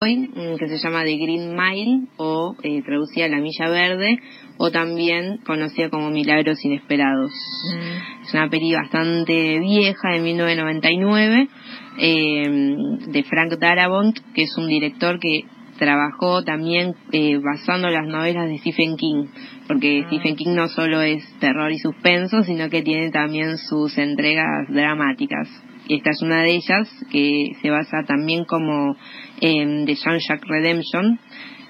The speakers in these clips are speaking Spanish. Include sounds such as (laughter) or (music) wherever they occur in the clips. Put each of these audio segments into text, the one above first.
mm, que se llama The Green Mile o eh, traducida La Milla Verde o también conocida como Milagros Inesperados. Mm. Es una peli bastante vieja de 1999 eh, de Frank Darabont, que es un director que trabajó también eh, basando las novelas de Stephen King, porque Ah. Stephen King no solo es terror y suspenso, sino que tiene también sus entregas dramáticas. Y esta es una de ellas que se basa también como en The Jean-Jacques Redemption.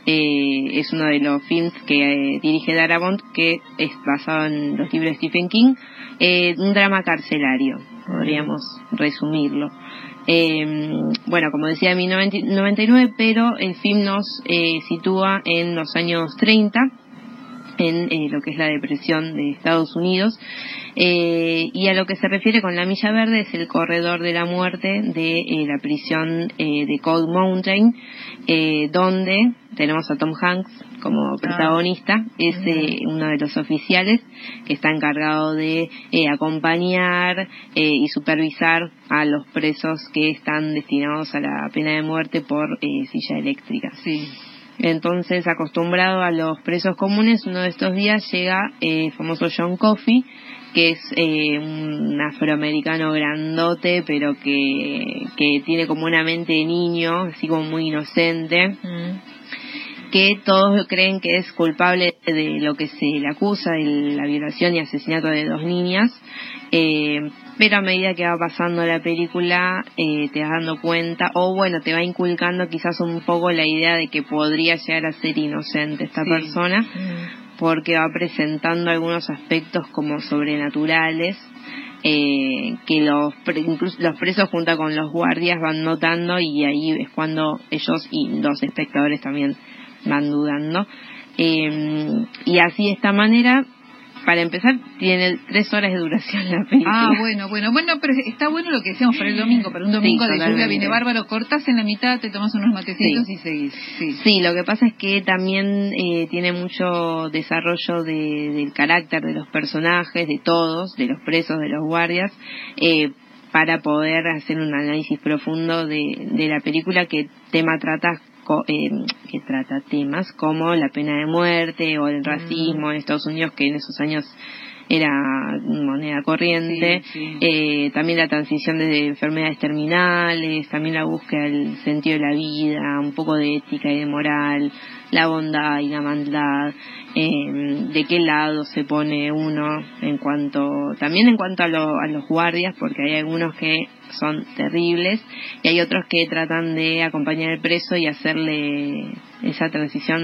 Eh, es uno de los films que eh, dirige Darabont, que es basado en los libros de Stephen King. Eh, un drama carcelario, podríamos resumirlo. Eh, bueno, como decía, 1999, pero el film nos eh, sitúa en los años 30, en eh, lo que es la depresión de Estados Unidos. Eh, y a lo que se refiere con la milla verde es el corredor de la muerte de eh, la prisión eh, de Cold Mountain, eh, donde tenemos a Tom Hanks como protagonista, es uno de los oficiales que está encargado de acompañar eh, y supervisar a los presos que están destinados a la pena de muerte por silla eléctrica. Sí. Entonces, acostumbrado a los presos comunes, uno de estos días llega eh, el famoso John Coffey, que es eh, un afroamericano grandote, pero que, que tiene como una mente de niño, así como muy inocente, que todos creen que es culpable de lo que se le acusa, de la violación y asesinato de dos niñas. Eh, pero a medida que va pasando la película eh, te vas dando cuenta, o bueno, te va inculcando quizás un poco la idea de que podría llegar a ser inocente esta Sí. persona, Mm. porque va presentando algunos aspectos como sobrenaturales eh, que los, pre- incluso los presos junto con los guardias van notando y ahí es cuando ellos y los espectadores también van dudando. Eh, y así de esta manera, para empezar, tiene tres horas de duración la película. Ah, bueno, bueno, bueno, pero está bueno lo que decíamos para el domingo, para un domingo Sí, de lluvia viene bárbaro, cortas en la mitad, te tomas unos matecitos Sí. y seguís. Sí. Sí, lo que pasa es que también eh, tiene mucho desarrollo de- del carácter de los personajes, de todos, de los presos, de los guardias, eh, para poder hacer un análisis profundo de, de la película que tema trata co- eh, que trata temas como la pena de muerte o el racismo en Estados Unidos que en esos años era moneda corriente. Sí, sí. eh, también la transición de enfermedades terminales, también la búsqueda del sentido de la vida, un poco de ética y de moral, la bondad y la maldad, eh, de qué lado se pone uno en cuanto, también en cuanto a, lo- a los guardias, porque hay algunos que son terribles y hay otros que tratan de acompañar al preso y hacerle esa transición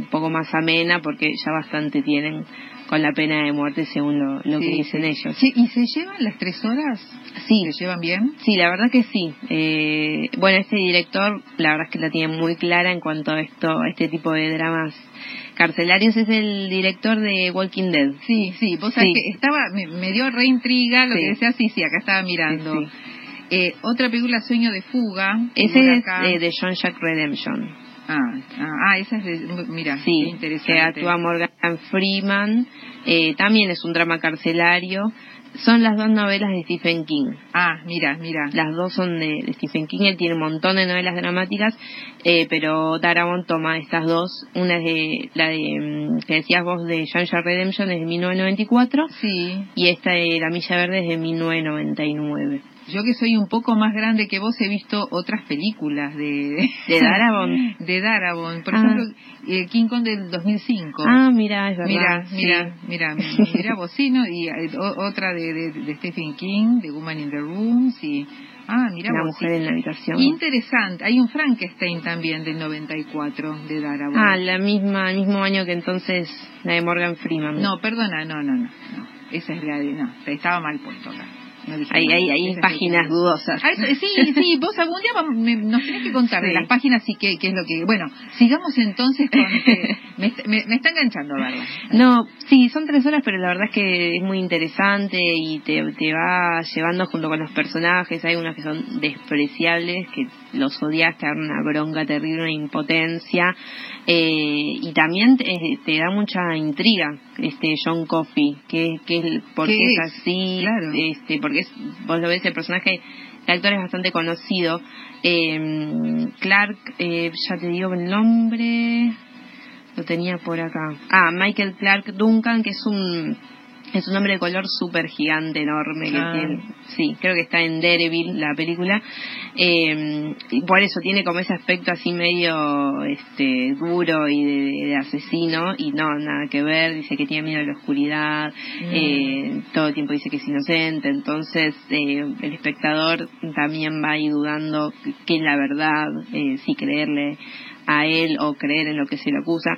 un poco más amena porque ya bastante tienen con la pena de muerte según lo, lo que dicen ellos. Sí, ¿Y se llevan las tres horas? Sí, ¿Se llevan bien? sí, la verdad que sí. Eh, bueno, este director, la verdad es que la tiene muy clara en cuanto a esto, a este tipo de dramas carcelarios. Es el director de Walking Dead. Sí, sí, vos sabés Sí. que estaba, me, me dio reintriga lo Sí. que decía, sí, sí, acá estaba mirando. Sí. Eh, otra película, Sueño de Fuga. Ese es eh, de John Jack Redemption. Ah, ah, ah, esa es de, mira, qué Sí, interesante. que actúa Morgan Freeman. Eh, también es un drama carcelario. Son las dos novelas de Stephen King. Ah, mira, mira. Las dos son de, de Stephen King. Él tiene un montón de novelas dramáticas, eh, pero Darabont toma estas dos. Una es de, la de, mm, que decías vos, de Jack Redemption, es de 1994. Sí, Y esta de La Milla Verde es de 1999. Yo que soy un poco más grande que vos he visto otras películas de... ¿De (laughs) Darabont? de Darabont. Por Ah. ejemplo, eh, King Kong del 2005. Ah, mira, es verdad. Mira, sí. mira, mira, (laughs) mira vos, sí, ¿no? Y eh, o- otra de, de, de Stephen King, de Woman in the Room, sí. Ah, mira La vos, mujer sí. en la habitación. Interesante. Hay un Frankenstein también del 94 de Darabont. Ah, la misma, el mismo año que entonces la de Morgan Freeman. No, perdona, no, no, no. no. Esa es la de... No, estaba mal puesto acá. No dije Hay, páginas dudosas. Ah, eso- sí, sí, vos algún día vam- me- nos tenés que contar de las páginas y qué, qué es lo que... Bueno, sigamos entonces con... que (laughs) me, está- me, me está enganchando, ¿verdad? No, sí, son tres horas, pero la verdad es que es muy interesante y te, te va llevando junto con los personajes. Hay unos que son despreciables, que los odias, te dan una bronca terrible, una impotencia. Eh, y también te, te da mucha intriga este John Coffey, que, que es, por ¿Qué es? así, Claro. este, porque es, vos lo ves el personaje el actor es bastante conocido. Eh, Clark, eh, ya te digo el nombre, lo tenía por acá. Ah, Michael Clark Duncan, que es un es un hombre de color súper gigante, enorme, que Ah. tiene, sí, creo que está en Daredevil, la película, eh, y por eso tiene como ese aspecto así medio este duro y de, de asesino, y no, nada que ver, dice que tiene miedo a la oscuridad, Mm. eh, todo el tiempo dice que es inocente, entonces eh, el espectador también va ahí dudando que es la verdad, eh, si creerle a él o creer en lo que se le acusa.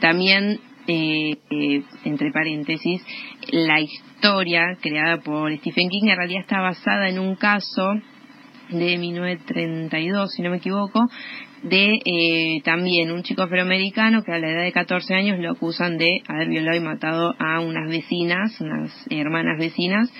También eh, eh, entre paréntesis, la historia creada por Stephen King en realidad está basada en un caso de 1932, si no me equivoco, de eh, también un chico afroamericano que a la edad de 14 años lo acusan de haber violado y matado a unas vecinas, unas hermanas vecinas,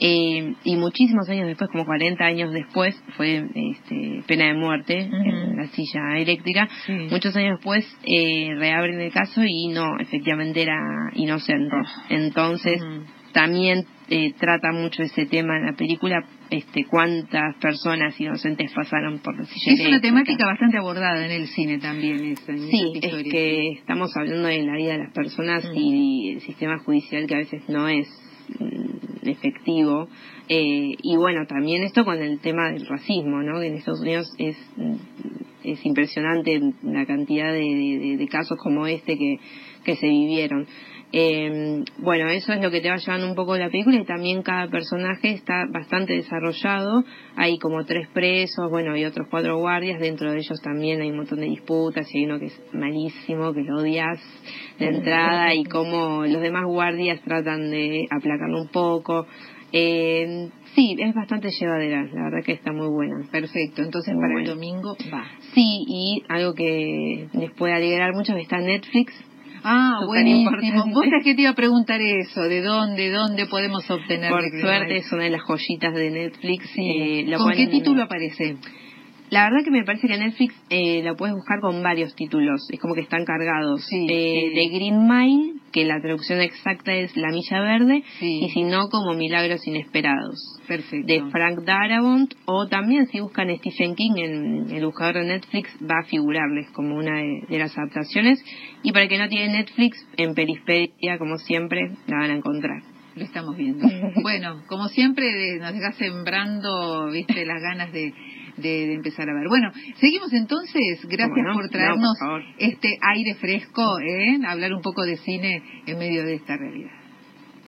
eh, y muchísimos años después, como 40 años después, fue este, pena de muerte en la silla eléctrica. Sí. Muchos años después eh, reabren el caso y no, efectivamente era inocente. Oh. Entonces, también eh, trata mucho ese tema en la película, este, cuántas personas inocentes pasaron por la silla Es una temática bastante abordada en el cine también, esa, en Sí, es que estamos hablando de la vida de las personas Mm. y el sistema judicial que a veces no es mm, efectivo. Eh, y bueno, también esto con el tema del racismo, ¿no? Que en Estados Unidos es, mm, es impresionante la cantidad de- de casos como este que, que se vivieron. Eh, bueno, eso es lo que te va llevando un poco la película y también cada personaje está bastante desarrollado. Hay como tres presos, bueno, y otros cuatro guardias. Dentro de ellos también hay un montón de disputas y hay uno que es malísimo, que lo odias de entrada y cómo los demás guardias tratan de aplacarlo un poco. Eh, sí, es bastante llevadera, la verdad que está muy buena. Perfecto, entonces Muy para el domingo va. Sí, y algo que les puede alegrar mucho está Netflix. Ah, buenísimo. Vos sabés que te iba a preguntar eso, ¿de dónde, dónde podemos obtener? Por suerte es una de las joyitas de Netflix. eh, lo ¿Con cual- qué título aparece? La verdad que me parece que Netflix eh, la puedes buscar con varios títulos, es como que están cargados. Sí, Eh, sí. De Green Mile, que la traducción exacta es La Milla Verde, Sí. y si no, como Milagros Inesperados. Perfecto. De Frank Darabont, o también si buscan Stephen King en el buscador de Netflix, va a figurarles como una de, de las adaptaciones. Y para el que no tiene Netflix, en Perispedia, como siempre, la van a encontrar. Lo estamos viendo. bueno, como siempre, nos dejas sembrando, viste, las ganas de, de, de empezar a ver. Bueno, seguimos entonces. Gracias por No, traernos por este aire fresco, ¿eh? Hablar un poco de cine en medio de esta realidad.